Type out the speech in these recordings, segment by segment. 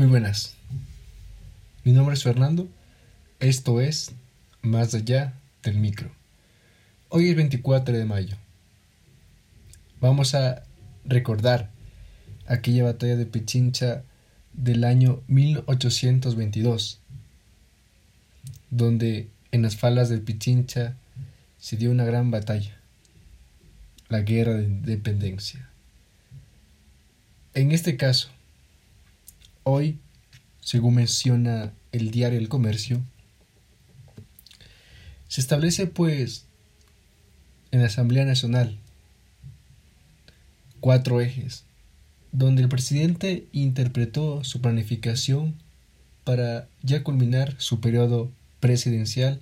Muy buenas. Mi nombre es Fernando. Esto es Más allá del micro. Hoy es 24 de mayo. Vamos a recordar aquella batalla de Pichincha del año 1822, donde en las faldas del Pichincha se dio una gran batalla, la guerra de independencia. En este caso, hoy, según menciona el diario El Comercio, se establece pues en la Asamblea Nacional cuatro ejes, donde el presidente interpretó su planificación para ya culminar su periodo presidencial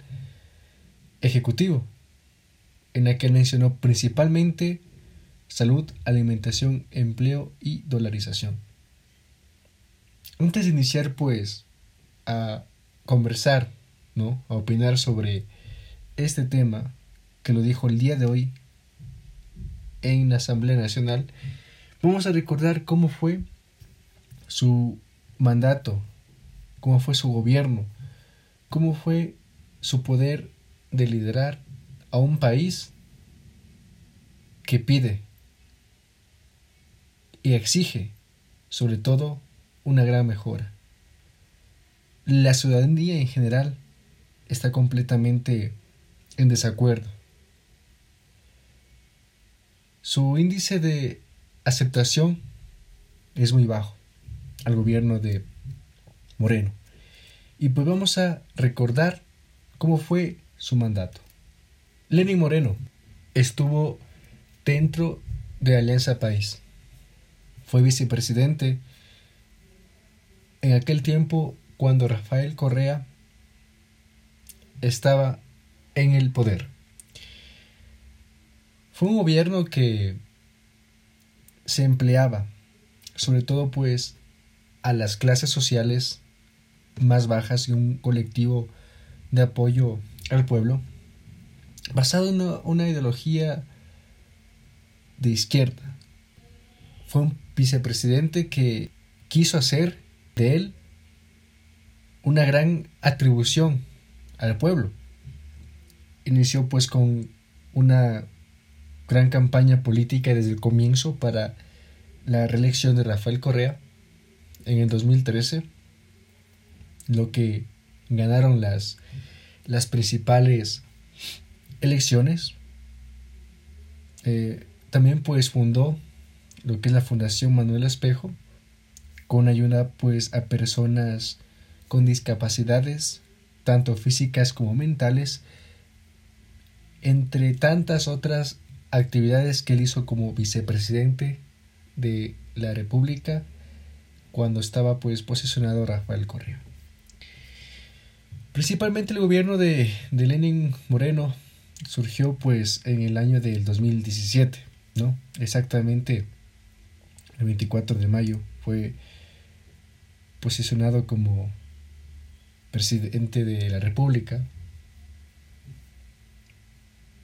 ejecutivo, en la que mencionó principalmente salud, alimentación, empleo y dolarización. Antes de iniciar, pues, a conversar, ¿no? A opinar sobre este tema que lo dijo el día de hoy en la Asamblea Nacional, vamos a recordar cómo fue su mandato, cómo fue su gobierno, cómo fue su poder de liderar a un país que pide y exige, sobre todo, una gran mejora. La ciudadanía en general está completamente en desacuerdo. Su índice de aceptación es muy bajo al gobierno de Moreno. Y pues vamos a recordar cómo fue su mandato. Lenin Moreno estuvo dentro de Alianza País fue vicepresidente en aquel tiempo cuando Rafael Correa estaba en el poder. Fue un gobierno que se empleaba, sobre todo pues, a las clases sociales más bajas y un colectivo de apoyo al pueblo, basado en una, ideología de izquierda. Fue un vicepresidente que quiso hacer de él una gran atribución al pueblo. Inició pues con una gran campaña política desde el comienzo para la reelección de Rafael Correa en el 2013, lo que ganaron las, las principales elecciones. Eh, también pues fundó lo que es la Fundación Manuel Espejo, con ayuda pues a personas con discapacidades, tanto físicas como mentales, entre tantas otras actividades que él hizo como vicepresidente de la República cuando estaba pues posicionado Rafael Correa. Principalmente el gobierno de, de Lenin Moreno surgió pues en el año del 2017, ¿no? Exactamente el 24 de mayo, fue posicionado como presidente de la República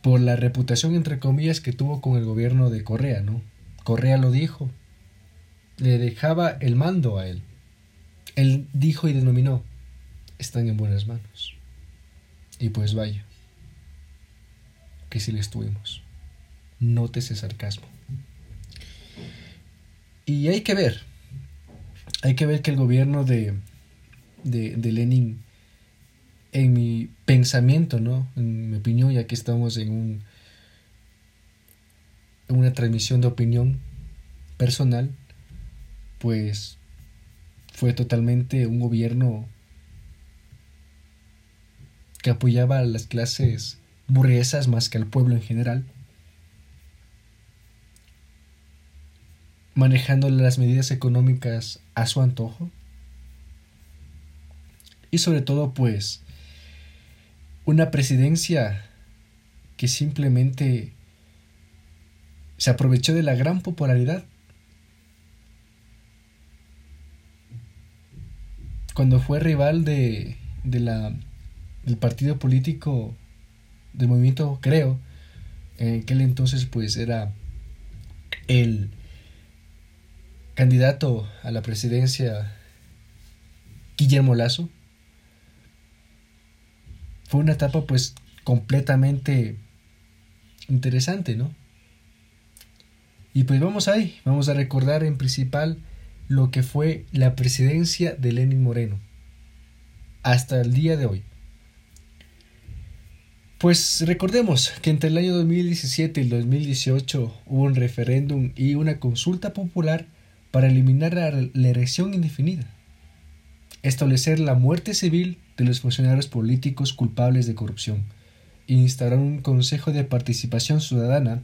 por la reputación entre comillas que tuvo con el gobierno de Correa, ¿no? Correa lo dijo, le dejaba el mando a él. Él dijo y denominó, están en buenas manos. Y pues vaya, que si le estuvimos. Nótese sarcasmo. Y hay que ver, hay que ver que el gobierno de, de, Lenin, en mi pensamiento, ¿no? En mi opinión, ya que estamos en un una transmisión de opinión personal, pues fue totalmente un gobierno que apoyaba a las clases burguesas más que al pueblo en general. Manejando las medidas económicas a su antojo. Y sobre todo, pues, una presidencia que simplemente se aprovechó de la gran popularidad. Cuando fue rival de, de la, del partido político del movimiento, creo, en aquel entonces pues era el candidato a la presidencia Guillermo Lazo. Fue una etapa pues completamente interesante, ¿no? Y pues vamos ahí, vamos a recordar en principal lo que fue la presidencia de Lenin Moreno hasta el día de hoy. Pues recordemos que entre el año 2017 y el 2018 hubo un referéndum y una consulta popular para eliminar la, elección indefinida, establecer la muerte civil de los funcionarios políticos culpables de corrupción, instaurar un Consejo de Participación Ciudadana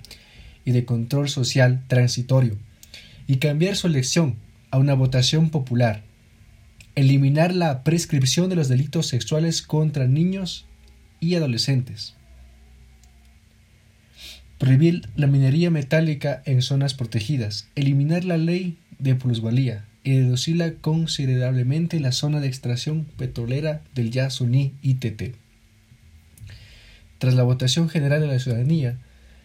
y de Control Social transitorio, y cambiar su elección a una votación popular, eliminar la prescripción de los delitos sexuales contra niños y adolescentes, prohibir la minería metálica en zonas protegidas, eliminar la ley de plusvalía y reducirla considerablemente la zona de extracción petrolera del Yasuní ITT. Tras la votación general de la ciudadanía,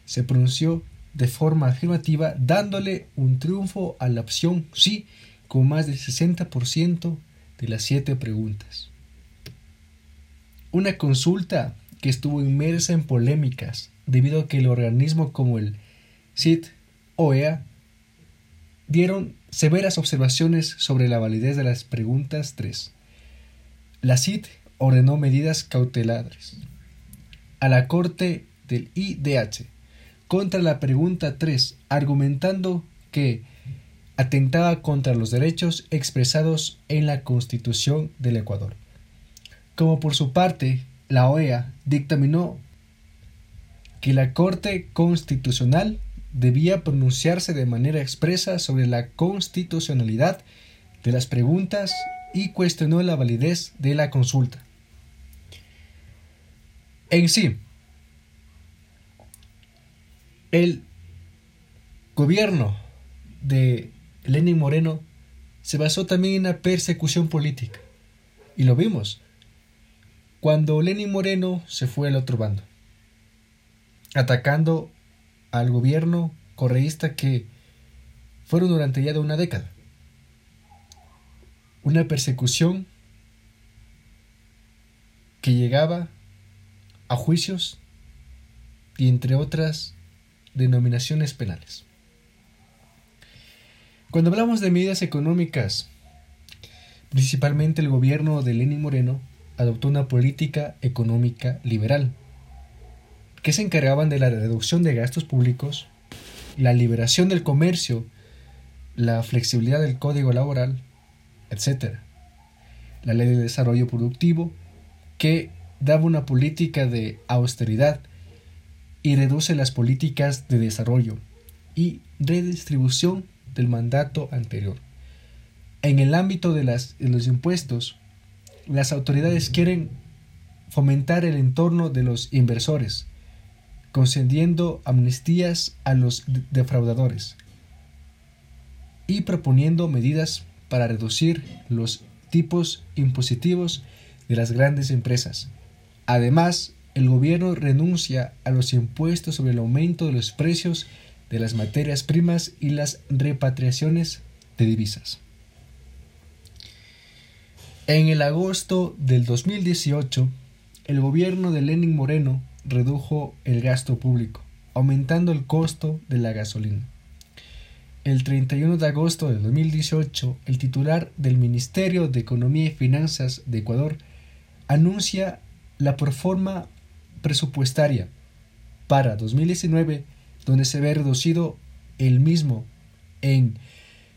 se pronunció de forma afirmativa dándole un triunfo a la opción sí con más del 60% de las siete preguntas. Una consulta que estuvo inmersa en polémicas debido a que el organismo como el CIT OEA dieron severas observaciones sobre la validez de las preguntas 3. La CIT ordenó medidas cautelares a la Corte del IDH contra la pregunta 3, argumentando que atentaba contra los derechos expresados en la Constitución del Ecuador. Como por su parte, la OEA dictaminó que la Corte Constitucional debía pronunciarse de manera expresa sobre la constitucionalidad de las preguntas y cuestionó la validez de la consulta. En sí, el gobierno de Lenin Moreno se basó también en la persecución política. Y lo vimos cuando Lenin Moreno se fue al otro bando, atacando al gobierno correísta que fueron durante ya de una década. Una persecución que llegaba a juicios y entre otras denominaciones penales. Cuando hablamos de medidas económicas, principalmente el gobierno de Lenin Moreno adoptó una política económica liberal, que se encargaban de la reducción de gastos públicos, la liberación del comercio, la flexibilidad del código laboral, etc. La ley de desarrollo productivo, que daba una política de austeridad y reduce las políticas de desarrollo y redistribución del mandato anterior. En el ámbito de, de los impuestos, las autoridades quieren fomentar el entorno de los inversores, concediendo amnistías a los defraudadores y proponiendo medidas para reducir los tipos impositivos de las grandes empresas, Además, el gobierno renuncia a los impuestos sobre el aumento de los precios de las materias primas y las repatriaciones de divisas. En el agosto del 2018, el gobierno de Lenin Moreno redujo el gasto público, aumentando el costo de la gasolina. El 31 de agosto de 2018, el titular del Ministerio de Economía y Finanzas de Ecuador anuncia la proforma presupuestaria para 2019, donde se ve reducido el mismo en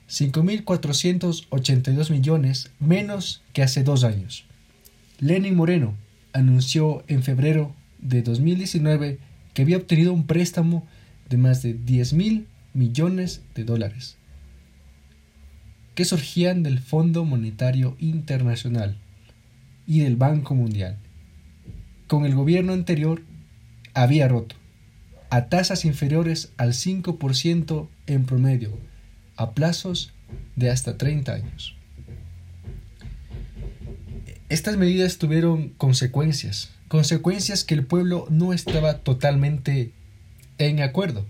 5.482 millones menos que hace dos años. Lenin Moreno anunció en febrero de 2019 que había obtenido un préstamo de más de 10.000 millones de dólares que surgían del Fondo Monetario Internacional y del Banco Mundial con el gobierno anterior había roto, a tasas inferiores al 5% en promedio, a plazos de hasta 30 años. Estas medidas tuvieron consecuencias, consecuencias que el pueblo no estaba totalmente en acuerdo.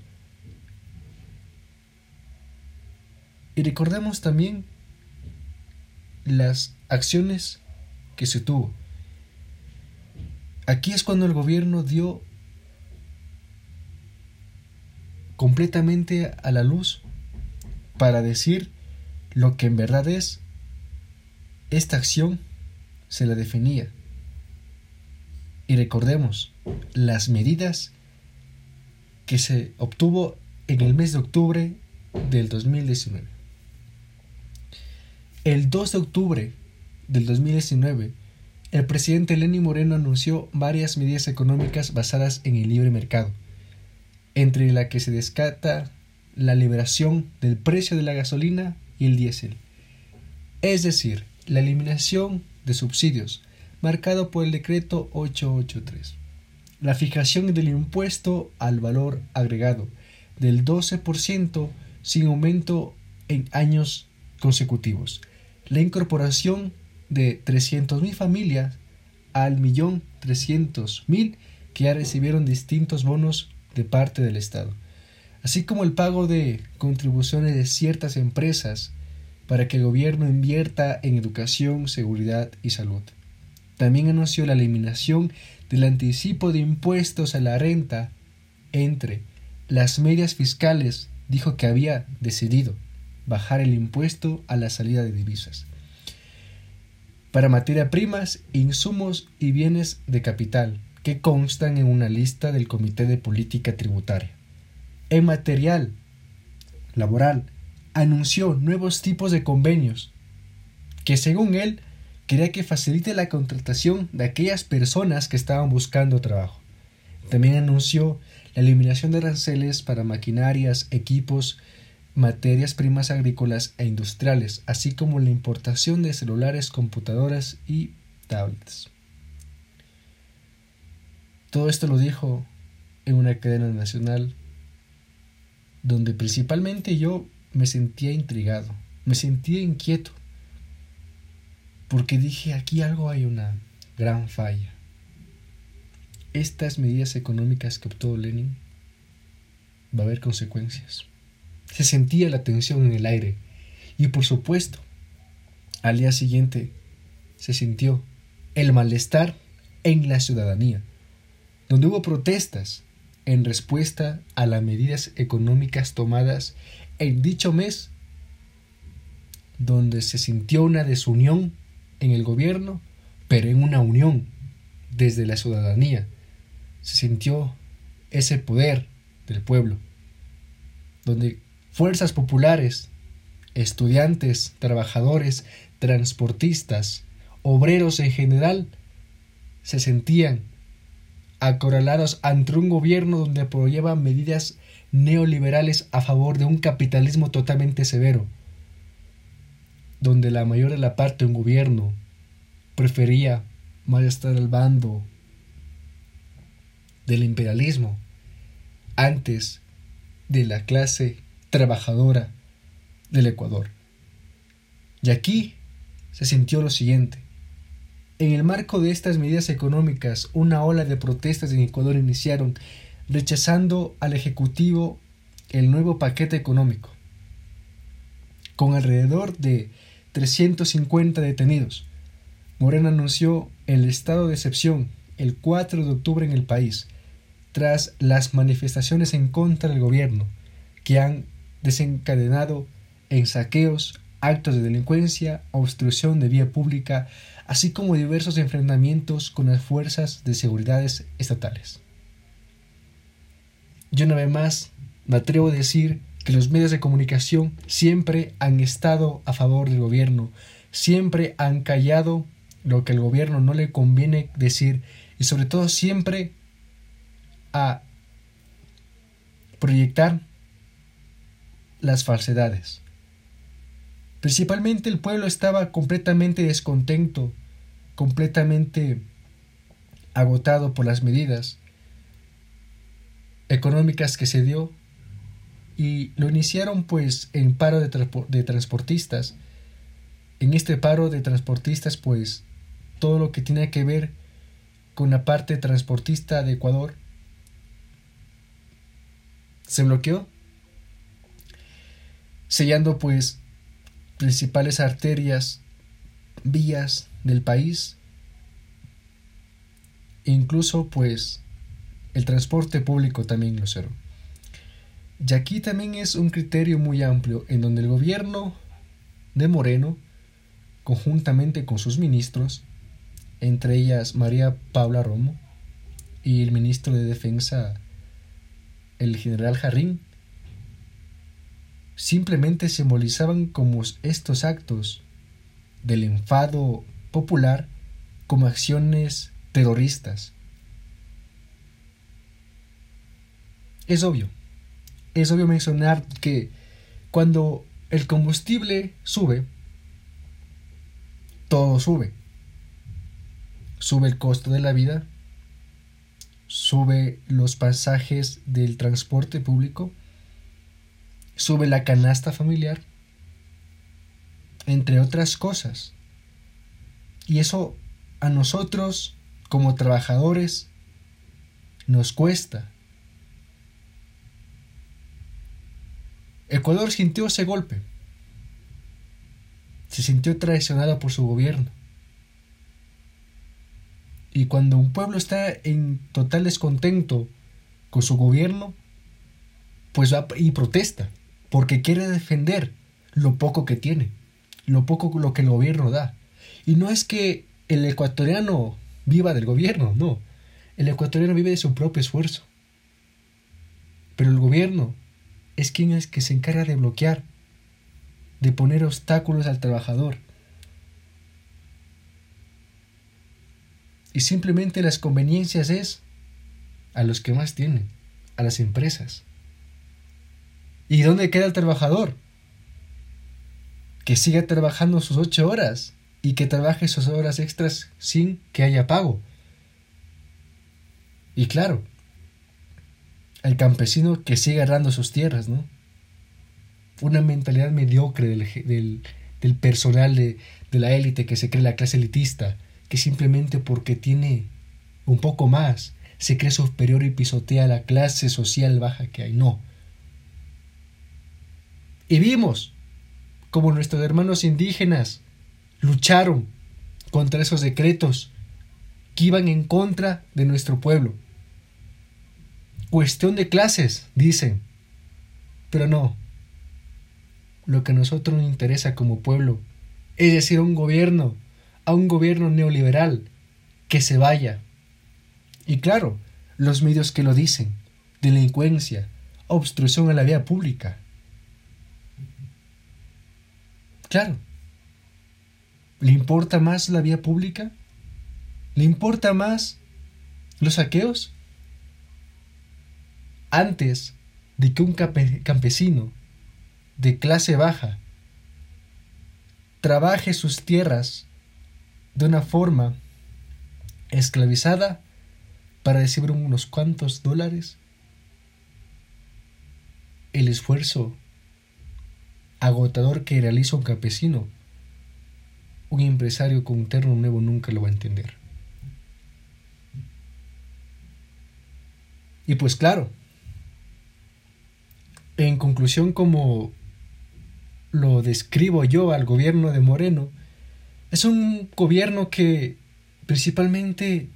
Y recordemos también las acciones que se tuvo. Aquí es cuando el gobierno dio completamente a la luz para decir lo que en verdad es. Esta acción se la definía. Y recordemos las medidas que se obtuvo en el mes de octubre del 2019. El 2 de octubre del 2019, el presidente Lenín Moreno anunció varias medidas económicas basadas en el libre mercado, entre la que se descata la liberación del precio de la gasolina y el diésel, es decir, la eliminación de subsidios, marcado por el decreto 883, la fijación del impuesto al valor agregado del 12% sin aumento en años consecutivos, la incorporación de 300.000 familias al millón 300.000 que ya recibieron distintos bonos de parte del Estado, así como el pago de contribuciones de ciertas empresas para que el gobierno invierta en educación, seguridad y salud. También anunció la eliminación del anticipo de impuestos a la renta entre las medias fiscales, dijo que había decidido bajar el impuesto a la salida de divisas. Para materia primas, insumos y bienes de capital, que constan en una lista del Comité de Política Tributaria. En material laboral, anunció nuevos tipos de convenios, que según él quería que facilite la contratación de aquellas personas que estaban buscando trabajo. También anunció la eliminación de aranceles para maquinarias, equipos, materias primas agrícolas e industriales, así como la importación de celulares, computadoras y tablets. Todo esto lo dijo en una cadena nacional donde principalmente yo me sentía intrigado, me sentía inquieto, porque dije aquí algo hay una gran falla. Estas medidas económicas que optó Lenin va a haber consecuencias. Se sentía la tensión en el aire y por supuesto, al día siguiente se sintió el malestar en la ciudadanía, donde hubo protestas en respuesta a las medidas económicas tomadas en dicho mes, donde se sintió una desunión en el gobierno, pero en una unión desde la ciudadanía. Se sintió ese poder del pueblo, donde fuerzas populares, estudiantes, trabajadores, transportistas, obreros en general, se sentían acorralados ante un gobierno donde apoyaba medidas neoliberales a favor de un capitalismo totalmente severo, donde la mayor de la parte de un gobierno prefería más estar al bando del imperialismo antes de la clase trabajadora del Ecuador. Y aquí se sintió lo siguiente. En el marco de estas medidas económicas, una ola de protestas en Ecuador iniciaron rechazando al Ejecutivo el nuevo paquete económico, con alrededor de 350 detenidos. Morena anunció el estado de excepción el 4 de octubre en el país, tras las manifestaciones en contra del gobierno, que han desencadenado en saqueos, actos de delincuencia, obstrucción de vía pública, así como diversos enfrentamientos con las fuerzas de seguridad estatales. Yo una vez más me atrevo a decir que los medios de comunicación siempre han estado a favor del gobierno, siempre han callado lo que al gobierno no le conviene decir y sobre todo siempre a proyectar las falsedades. Principalmente el pueblo estaba completamente descontento, completamente agotado por las medidas económicas que se dio y lo iniciaron pues en paro de, de transportistas. En este paro de transportistas pues todo lo que tiene que ver con la parte transportista de Ecuador se bloqueó sellando pues principales arterias vías del país, incluso pues el transporte público también lo cerró. Y aquí también es un criterio muy amplio en donde el gobierno de Moreno, conjuntamente con sus ministros, entre ellas María Paula Romo y el ministro de Defensa, el general Jarrín, simplemente simbolizaban como estos actos del enfado popular como acciones terroristas. Es obvio, es obvio mencionar que cuando el combustible sube, todo sube. Sube el costo de la vida, sube los pasajes del transporte público, sube la canasta familiar, entre otras cosas. Y eso a nosotros, como trabajadores, nos cuesta. Ecuador sintió ese golpe. Se sintió traicionado por su gobierno. Y cuando un pueblo está en total descontento con su gobierno, pues va y protesta, porque quiere defender lo poco que tiene, lo poco lo que el gobierno da. Y no es que el ecuatoriano viva del gobierno, no. El ecuatoriano vive de su propio esfuerzo. Pero el gobierno es quien es que se encarga de bloquear, de poner obstáculos al trabajador. Y simplemente las conveniencias es a los que más tienen, a las empresas. ¿Y dónde queda el trabajador? Que siga trabajando sus ocho horas y que trabaje sus horas extras sin que haya pago. Y claro, el campesino que sigue agarrando sus tierras, ¿no? Una mentalidad mediocre del, del, personal de, de la élite que se cree la clase elitista, que simplemente porque tiene un poco más se cree superior y pisotea la clase social baja que hay. No. Y vimos como nuestros hermanos indígenas lucharon contra esos decretos que iban en contra de nuestro pueblo. Cuestión de clases, dicen. Pero no. Lo que a nosotros nos interesa como pueblo es decir a un gobierno, a un gobierno neoliberal, que se vaya. Y claro, los medios que lo dicen, delincuencia, obstrucción a la vía pública. Claro. ¿Le importa más la vía pública? ¿Le importa más los saqueos? Antes de que un campesino de clase baja trabaje sus tierras de una forma esclavizada para recibir unos cuantos dólares, el esfuerzo agotador que realiza un campesino, un empresario con un terno nuevo nunca lo va a entender. Y pues claro, en conclusión, como lo describo yo al gobierno de Moreno, es un gobierno que principalmente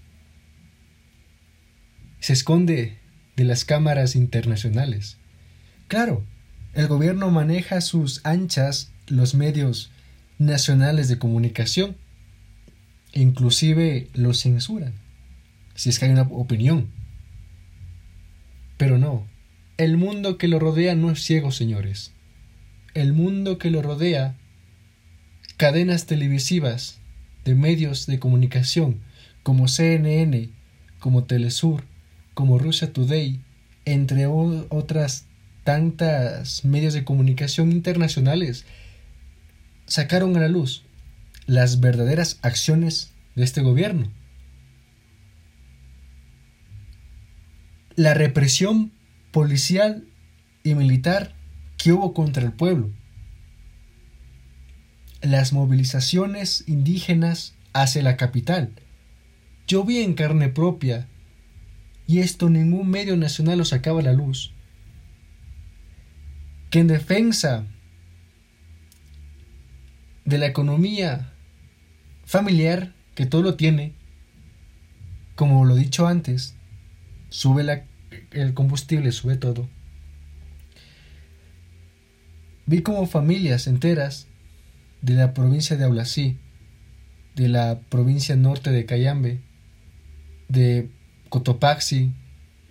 se esconde de las cámaras internacionales. Claro, el gobierno maneja sus anchas los medios nacionales de comunicación, inclusive los censuran, si es que hay una opinión. Pero no, el mundo que lo rodea no es ciego, señores. El mundo que lo rodea, cadenas televisivas de medios de comunicación como CNN, como Telesur, como Russia Today, entre otras tantas medios de comunicación internacionales, sacaron a la luz las verdaderas acciones de este gobierno. La represión policial y militar que hubo contra el pueblo. Las movilizaciones indígenas hacia la capital. Yo vi en carne propia, y esto ningún medio nacional lo sacaba a la luz, que en defensa de la economía familiar que todo lo tiene, como lo dicho antes, sube la, el combustible, sube todo. Vi como familias enteras de la provincia de Aulasí, de la provincia norte de Cayambe, de Cotopaxi,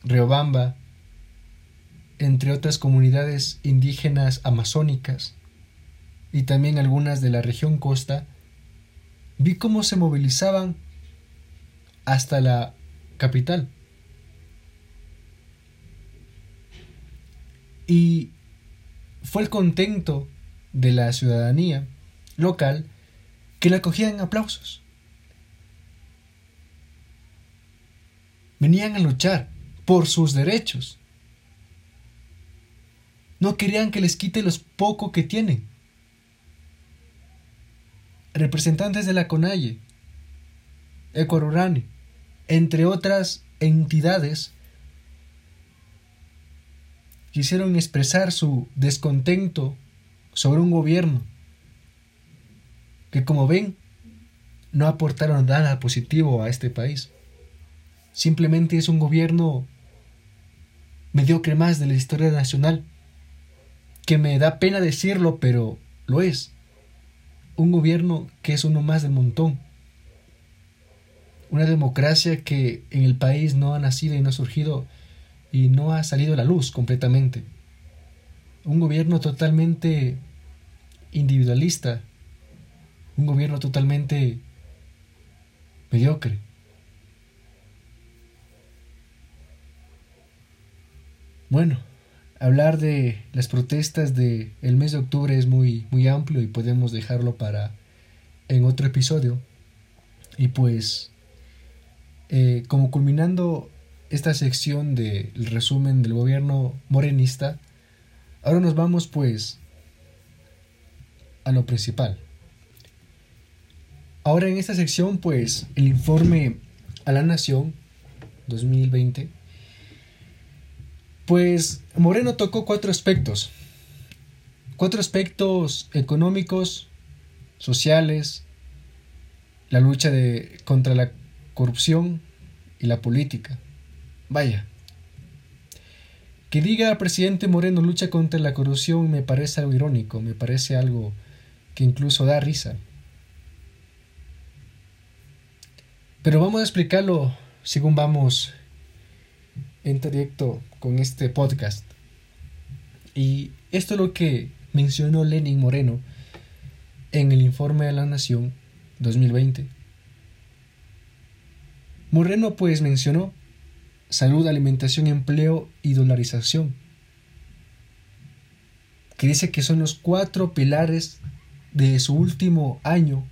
Riobamba, entre otras comunidades indígenas amazónicas y también algunas de la región costa, vi cómo se movilizaban hasta la capital. Y fue el contento de la ciudadanía local que la acogían en aplausos. Venían a luchar por sus derechos. No querían que les quite los poco que tienen. Representantes de la CONAIE, Ecuarurani, entre otras entidades, quisieron expresar su descontento sobre un gobierno que, como ven, no aportaron nada positivo a este país. Simplemente es un gobierno mediocre más de la historia nacional que me da pena decirlo, pero lo es. Un gobierno que es uno más del montón. Una democracia que en el país no ha nacido y no ha surgido y no ha salido a la luz completamente. Un gobierno totalmente individualista. Un gobierno totalmente mediocre. Bueno, hablar de las protestas del el mes de octubre es muy, muy amplio y podemos dejarlo para en otro episodio. Y pues, eh, como culminando esta sección del resumen del gobierno morenista, ahora nos vamos pues a lo principal. Ahora en esta sección pues el informe a la Nación 2020 pues Moreno tocó cuatro aspectos. Cuatro aspectos económicos, sociales, la lucha de, contra la corrupción y la política. Vaya. Que diga presidente Moreno lucha contra la corrupción me parece algo irónico, me parece algo que incluso da risa. Pero vamos a explicarlo según vamos en trayecto con este podcast. Y esto es lo que mencionó Lenin Moreno en el informe de la Nación 2020. Moreno pues mencionó salud, alimentación, empleo y dolarización, que dice que son los cuatro pilares de su último año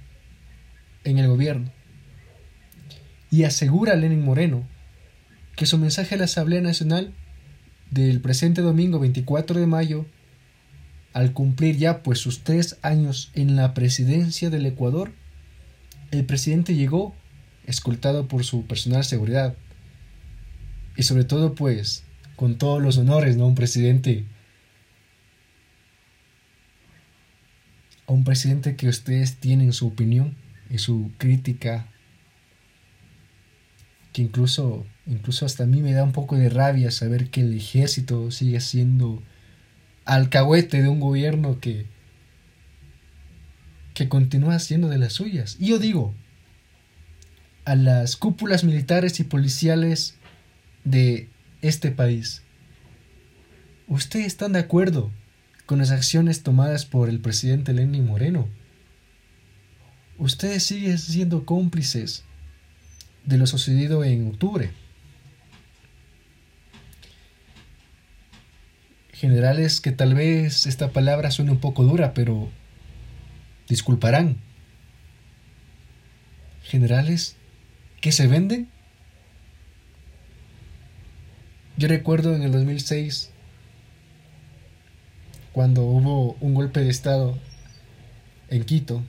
en el gobierno. Y asegura Lenin Moreno que su mensaje a la Asamblea Nacional del presente domingo 24 de mayo, al cumplir ya pues sus tres años en la presidencia del Ecuador, el presidente llegó escoltado por su personal seguridad y sobre todo pues con todos los honores, ¿no? Un presidente a un presidente que ustedes tienen su opinión y su crítica que incluso Incluso hasta a mí me da un poco de rabia saber que el ejército sigue siendo alcahuete de un gobierno que, que continúa haciendo de las suyas. Y yo digo, a las cúpulas militares y policiales de este país, ¿ustedes están de acuerdo con las acciones tomadas por el presidente Lenin Moreno? Ustedes siguen siendo cómplices de lo sucedido en octubre. generales que tal vez esta palabra suene un poco dura, pero disculparán. Generales que se venden. Yo recuerdo en el 2006, cuando hubo un golpe de Estado en Quito,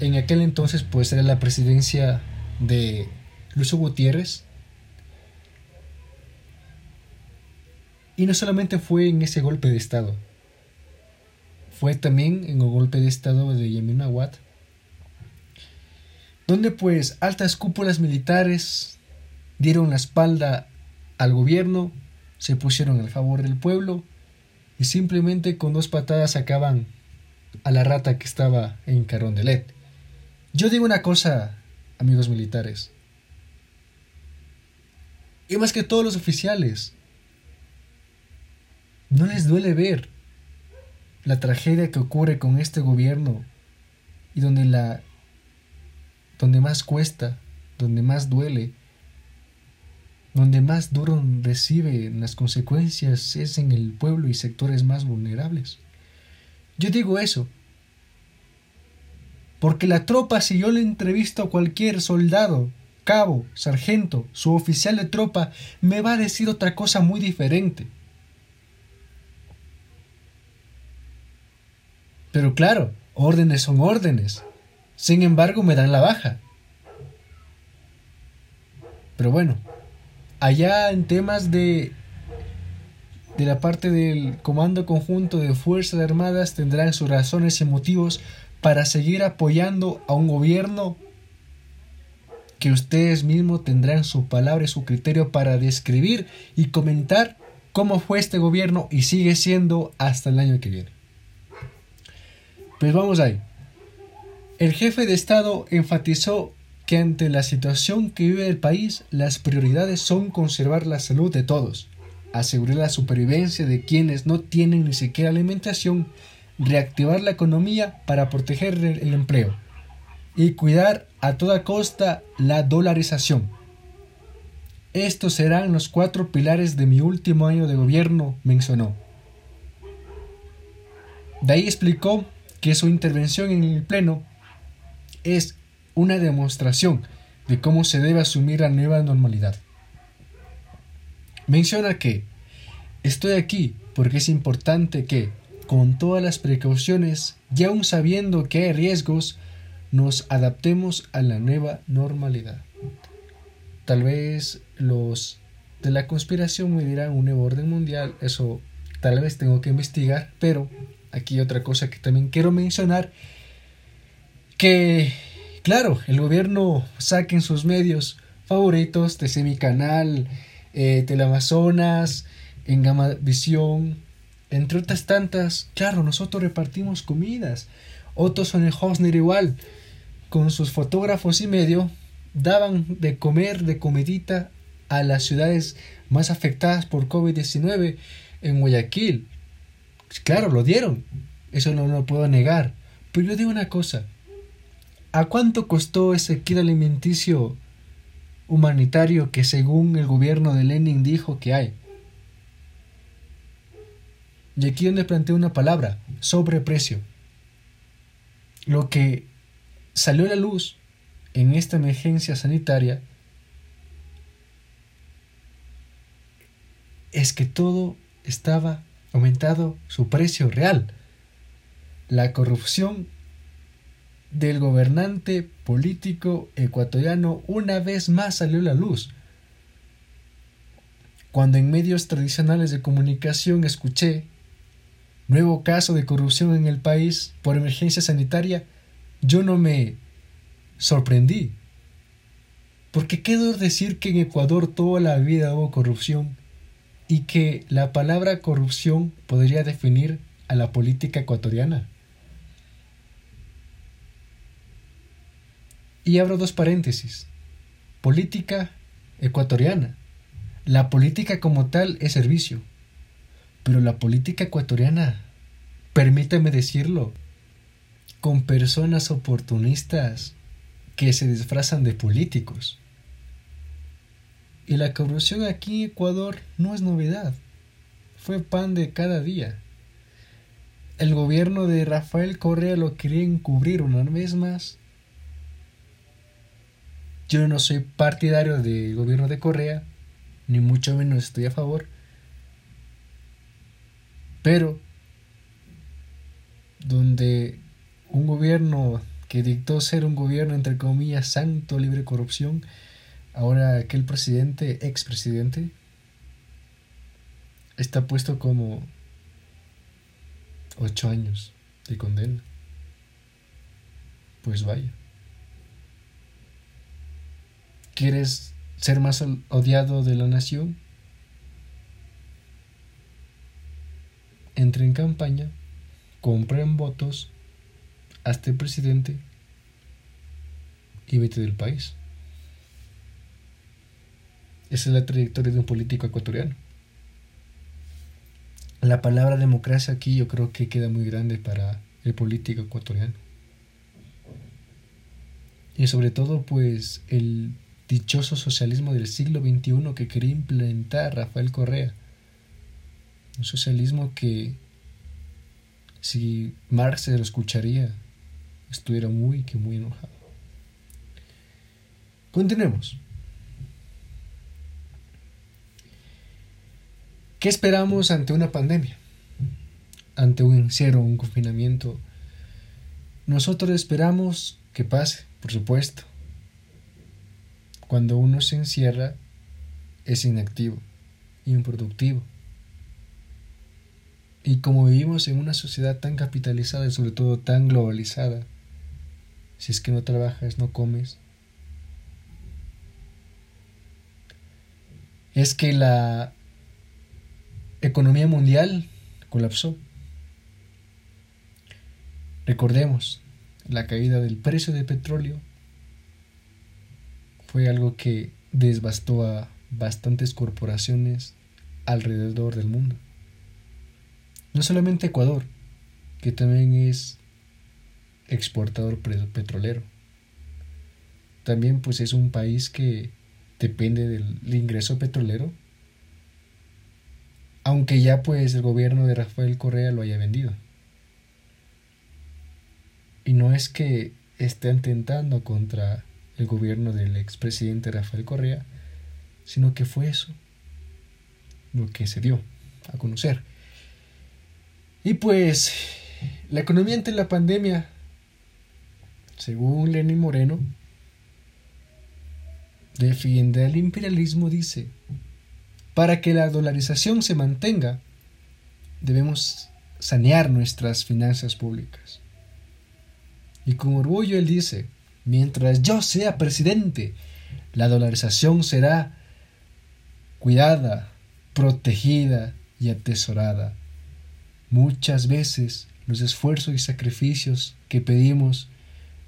en aquel entonces pues era la presidencia de Lucio Gutiérrez, Y no solamente fue en ese golpe de Estado, fue también en el golpe de Estado de Yemin Awad, donde pues altas cúpulas militares dieron la espalda al gobierno, se pusieron al favor del pueblo y simplemente con dos patadas sacaban a la rata que estaba en Carondelet. Yo digo una cosa, amigos militares, y más que todos los oficiales, no les duele ver la tragedia que ocurre con este gobierno y donde la donde más cuesta, donde más duele, donde más duro recibe las consecuencias es en el pueblo y sectores más vulnerables. Yo digo eso porque la tropa si yo le entrevisto a cualquier soldado, cabo, sargento, su oficial de tropa, me va a decir otra cosa muy diferente. Pero claro, órdenes son órdenes. Sin embargo, me dan la baja. Pero bueno, allá en temas de de la parte del Comando Conjunto de Fuerzas Armadas tendrán sus razones y motivos para seguir apoyando a un gobierno que ustedes mismos tendrán su palabra y su criterio para describir y comentar cómo fue este gobierno y sigue siendo hasta el año que viene. Pues vamos ahí. El jefe de Estado enfatizó que ante la situación que vive el país, las prioridades son conservar la salud de todos, asegurar la supervivencia de quienes no tienen ni siquiera alimentación, reactivar la economía para proteger el empleo y cuidar a toda costa la dolarización. Estos serán los cuatro pilares de mi último año de gobierno, mencionó. De ahí explicó que su intervención en el Pleno es una demostración de cómo se debe asumir la nueva normalidad. Menciona que estoy aquí porque es importante que, con todas las precauciones y aun sabiendo que hay riesgos, nos adaptemos a la nueva normalidad. Tal vez los de la conspiración me dirán un nuevo orden mundial, eso tal vez tengo que investigar, pero aquí otra cosa que también quiero mencionar, que claro, el gobierno saque en sus medios favoritos, de mi canal, eh, Teleamazonas, en Gama Visión, entre otras tantas, claro, nosotros repartimos comidas. Otros son el Hosner igual, con sus fotógrafos y medio, daban de comer de comidita a las ciudades más afectadas por COVID-19 en Guayaquil. Claro, lo dieron. Eso no lo puedo negar. Pero yo digo una cosa. ¿A cuánto costó ese kit alimenticio humanitario que según el gobierno de Lenin dijo que hay? Y aquí donde planteo una palabra, sobreprecio. Lo que salió a la luz en esta emergencia sanitaria es que todo estaba aumentado su precio real. La corrupción del gobernante político ecuatoriano una vez más salió a la luz. Cuando en medios tradicionales de comunicación escuché nuevo caso de corrupción en el país por emergencia sanitaria, yo no me sorprendí. Porque quedó decir que en Ecuador toda la vida hubo corrupción y que la palabra corrupción podría definir a la política ecuatoriana. Y abro dos paréntesis. Política ecuatoriana. La política como tal es servicio. Pero la política ecuatoriana, permítame decirlo, con personas oportunistas que se disfrazan de políticos. Y la corrupción aquí en Ecuador no es novedad, fue pan de cada día. El gobierno de Rafael Correa lo quería encubrir una vez más yo no soy partidario del gobierno de Correa, ni mucho menos estoy a favor. Pero donde un gobierno que dictó ser un gobierno entre comillas santo, libre corrupción, ahora aquel presidente, expresidente, está puesto como ocho años de condena. Pues vaya. ¿Quieres ser más odiado de la nación? Entre en campaña, compren votos, hazte presidente y vete del país. Esa es la trayectoria de un político ecuatoriano. La palabra democracia aquí yo creo que queda muy grande para el político ecuatoriano. Y sobre todo pues el dichoso socialismo del siglo XXI que quería implementar Rafael Correa. Un socialismo que si Marx se lo escucharía estuviera muy que muy enojado. Continuemos. ¿Qué esperamos ante una pandemia? Ante un encierro, un confinamiento. Nosotros esperamos que pase, por supuesto. Cuando uno se encierra, es inactivo, improductivo. Y como vivimos en una sociedad tan capitalizada y sobre todo tan globalizada, si es que no trabajas, no comes, es que la economía mundial colapsó. Recordemos, la caída del precio del petróleo fue algo que desbastó a bastantes corporaciones alrededor del mundo. No solamente Ecuador, que también es exportador petrolero. También pues es un país que depende del ingreso petrolero aunque ya pues el gobierno de Rafael Correa lo haya vendido. Y no es que estén tentando contra el gobierno del expresidente Rafael Correa, sino que fue eso lo que se dio a conocer. Y pues la economía ante la pandemia, según Lenin Moreno, defiende al imperialismo, dice, para que la dolarización se mantenga, debemos sanear nuestras finanzas públicas. Y con orgullo él dice, mientras yo sea presidente, la dolarización será cuidada, protegida y atesorada. Muchas veces los esfuerzos y sacrificios que pedimos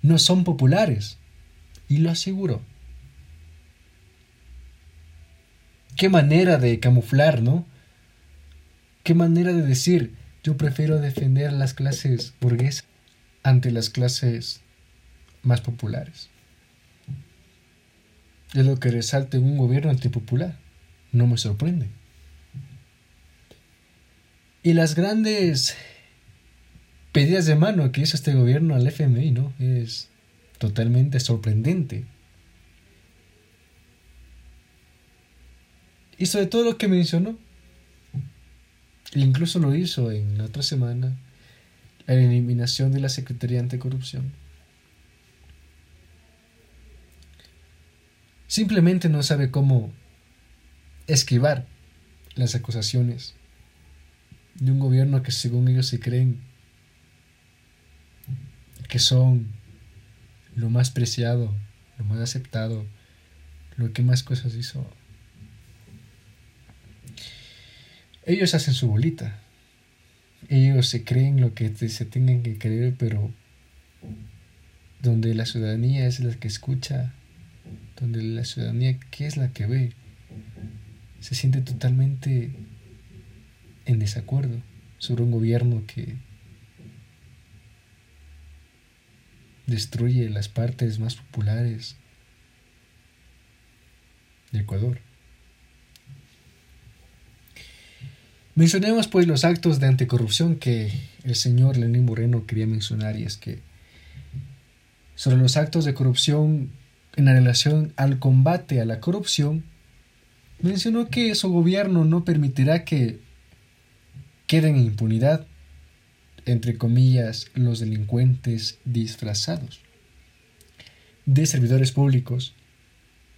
no son populares, y lo aseguro. Qué manera de camuflar, ¿no? Qué manera de decir, yo prefiero defender las clases burguesas ante las clases más populares. Es lo que resalta en un gobierno antipopular. No me sorprende. Y las grandes pedidas de mano que hizo este gobierno al FMI, ¿no? Es totalmente sorprendente. Y sobre todo lo que mencionó. Incluso lo hizo en la otra semana. La eliminación de la Secretaría Anticorrupción. Simplemente no sabe cómo esquivar las acusaciones de un gobierno que según ellos se creen que son lo más preciado, lo más aceptado, lo que más cosas hizo ellos hacen su bolita. Ellos se creen lo que se tengan que creer, pero donde la ciudadanía es la que escucha, donde la ciudadanía, ¿qué es la que ve? Se siente totalmente en desacuerdo sobre un gobierno que destruye las partes más populares de Ecuador. Mencionemos pues los actos de anticorrupción que el señor Lenín Moreno quería mencionar y es que sobre los actos de corrupción en relación al combate a la corrupción, mencionó que su gobierno no permitirá que queden en impunidad, entre comillas, los delincuentes disfrazados, de servidores públicos,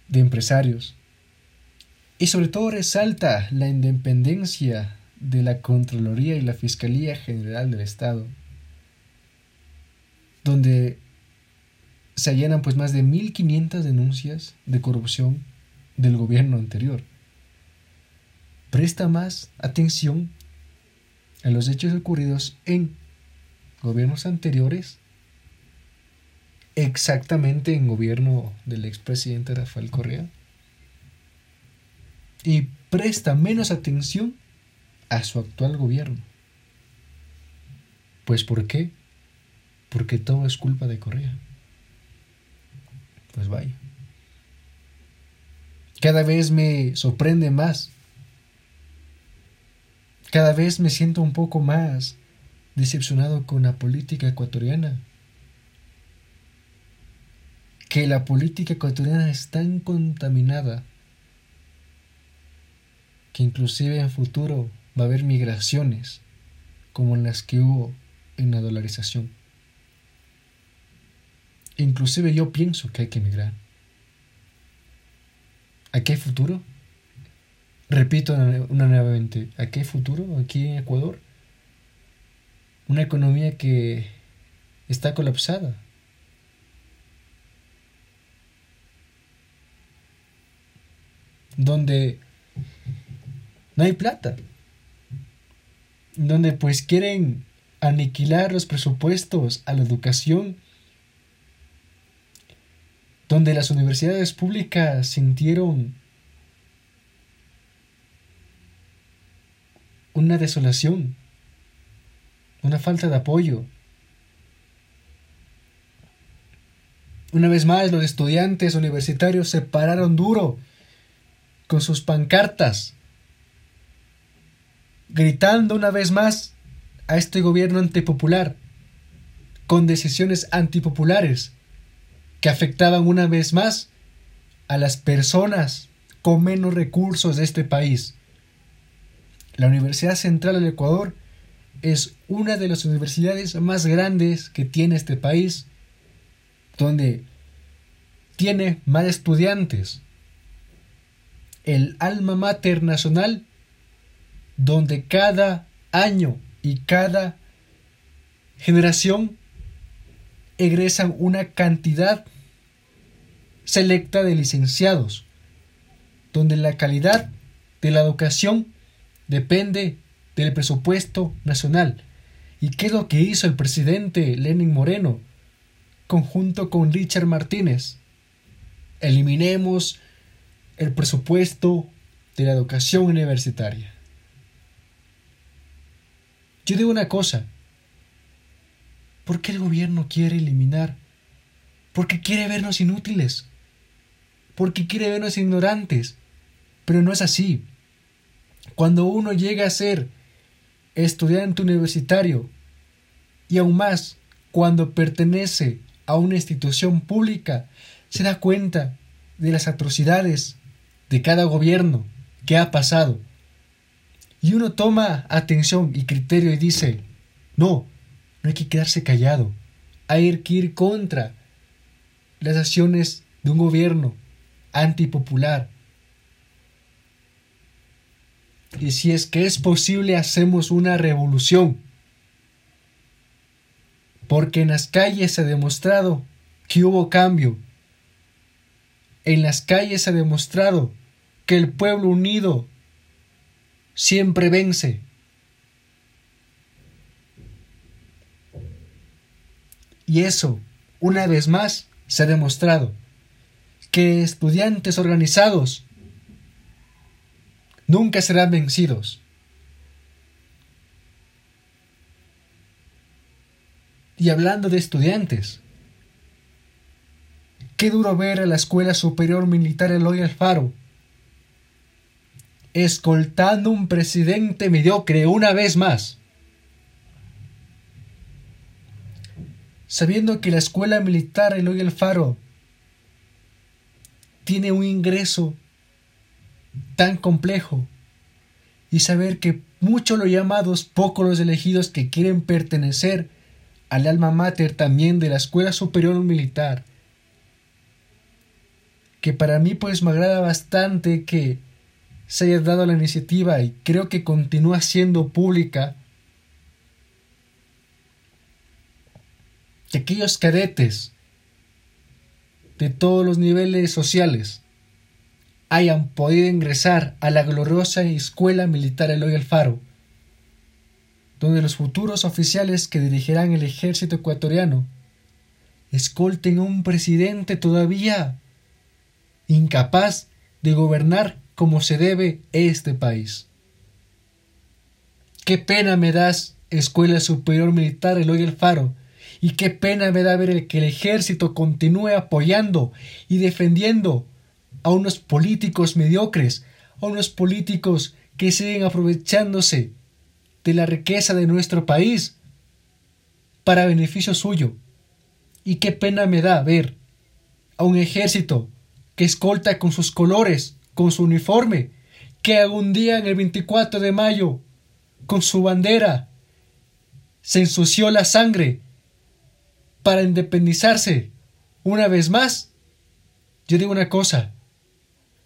de empresarios, y sobre todo resalta la independencia de la Contraloría y la Fiscalía General del Estado, donde se allanan pues más de 1.500 denuncias de corrupción del gobierno anterior. Presta más atención a los hechos ocurridos en gobiernos anteriores, exactamente en gobierno del expresidente Rafael Correa, y presta menos atención a su actual gobierno. Pues ¿por qué? Porque todo es culpa de Correa. Pues vaya. Cada vez me sorprende más. Cada vez me siento un poco más decepcionado con la política ecuatoriana. Que la política ecuatoriana es tan contaminada que inclusive en futuro va a haber migraciones como las que hubo en la dolarización. Inclusive yo pienso que hay que emigrar. ¿A qué futuro? Repito una, nuevamente, ¿a qué futuro aquí en Ecuador? Una economía que está colapsada. Donde no hay plata. Donde pues quieren aniquilar los presupuestos a la educación donde las universidades públicas sintieron una desolación, una falta de apoyo. Una vez más, los estudiantes universitarios se pararon duro con sus pancartas, gritando una vez más a este gobierno antipopular, con decisiones antipopulares que afectaban una vez más a las personas con menos recursos de este país. La Universidad Central del Ecuador es una de las universidades más grandes que tiene este país, donde tiene más estudiantes. El alma mater nacional, donde cada año y cada generación egresan una cantidad selecta de licenciados, donde la calidad de la educación depende del presupuesto nacional. ¿Y qué es lo que hizo el presidente Lenin Moreno, conjunto con Richard Martínez? Eliminemos el presupuesto de la educación universitaria. Yo digo una cosa, ¿Por qué el gobierno quiere eliminar? Porque quiere vernos inútiles. Porque quiere vernos ignorantes. Pero no es así. Cuando uno llega a ser estudiante universitario y aún más cuando pertenece a una institución pública, se da cuenta de las atrocidades de cada gobierno que ha pasado. Y uno toma atención y criterio y dice, no, no hay que quedarse callado. Hay que ir contra las acciones de un gobierno antipopular. Y si es que es posible, hacemos una revolución. Porque en las calles se ha demostrado que hubo cambio. En las calles se ha demostrado que el pueblo unido siempre vence. Y eso, una vez más, se ha demostrado que estudiantes organizados nunca serán vencidos. Y hablando de estudiantes, qué duro ver a la Escuela Superior Militar Eloy Alfaro escoltando un presidente mediocre una vez más. Sabiendo que la escuela militar Eloy Alfaro tiene un ingreso tan complejo y saber que muchos los llamados, pocos los elegidos que quieren pertenecer al alma mater también de la Escuela Superior Militar, que para mí pues me agrada bastante que se haya dado la iniciativa y creo que continúa siendo pública que aquellos cadetes de todos los niveles sociales hayan podido ingresar a la gloriosa escuela militar Eloy Alfaro, donde los futuros oficiales que dirigirán el ejército ecuatoriano escolten a un presidente todavía incapaz de gobernar como se debe este país. Qué pena me das, Escuela Superior Militar Eloy Alfaro, y qué pena me da ver que el ejército continúe apoyando y defendiendo a unos políticos mediocres, a unos políticos que siguen aprovechándose de la riqueza de nuestro país para beneficio suyo. Y qué pena me da ver a un ejército que escolta con sus colores, con su uniforme, que algún día en el 24 de mayo, con su bandera, se ensució la sangre para independizarse una vez más. Yo digo una cosa,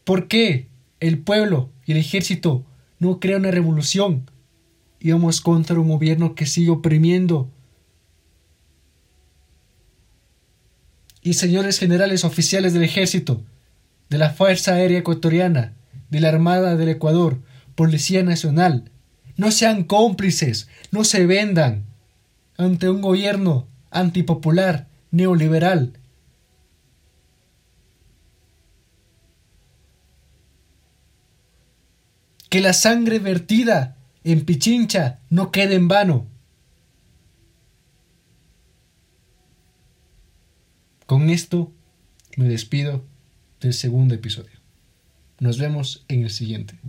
¿por qué el pueblo y el ejército no crean una revolución íbamos contra un gobierno que sigue oprimiendo. Y señores generales oficiales del ejército, de la Fuerza Aérea Ecuatoriana, de la Armada del Ecuador, Policía Nacional, no sean cómplices, no se vendan ante un gobierno antipopular, neoliberal. Que la sangre vertida en Pichincha no quede en vano. Con esto me despido del segundo episodio. Nos vemos en el siguiente.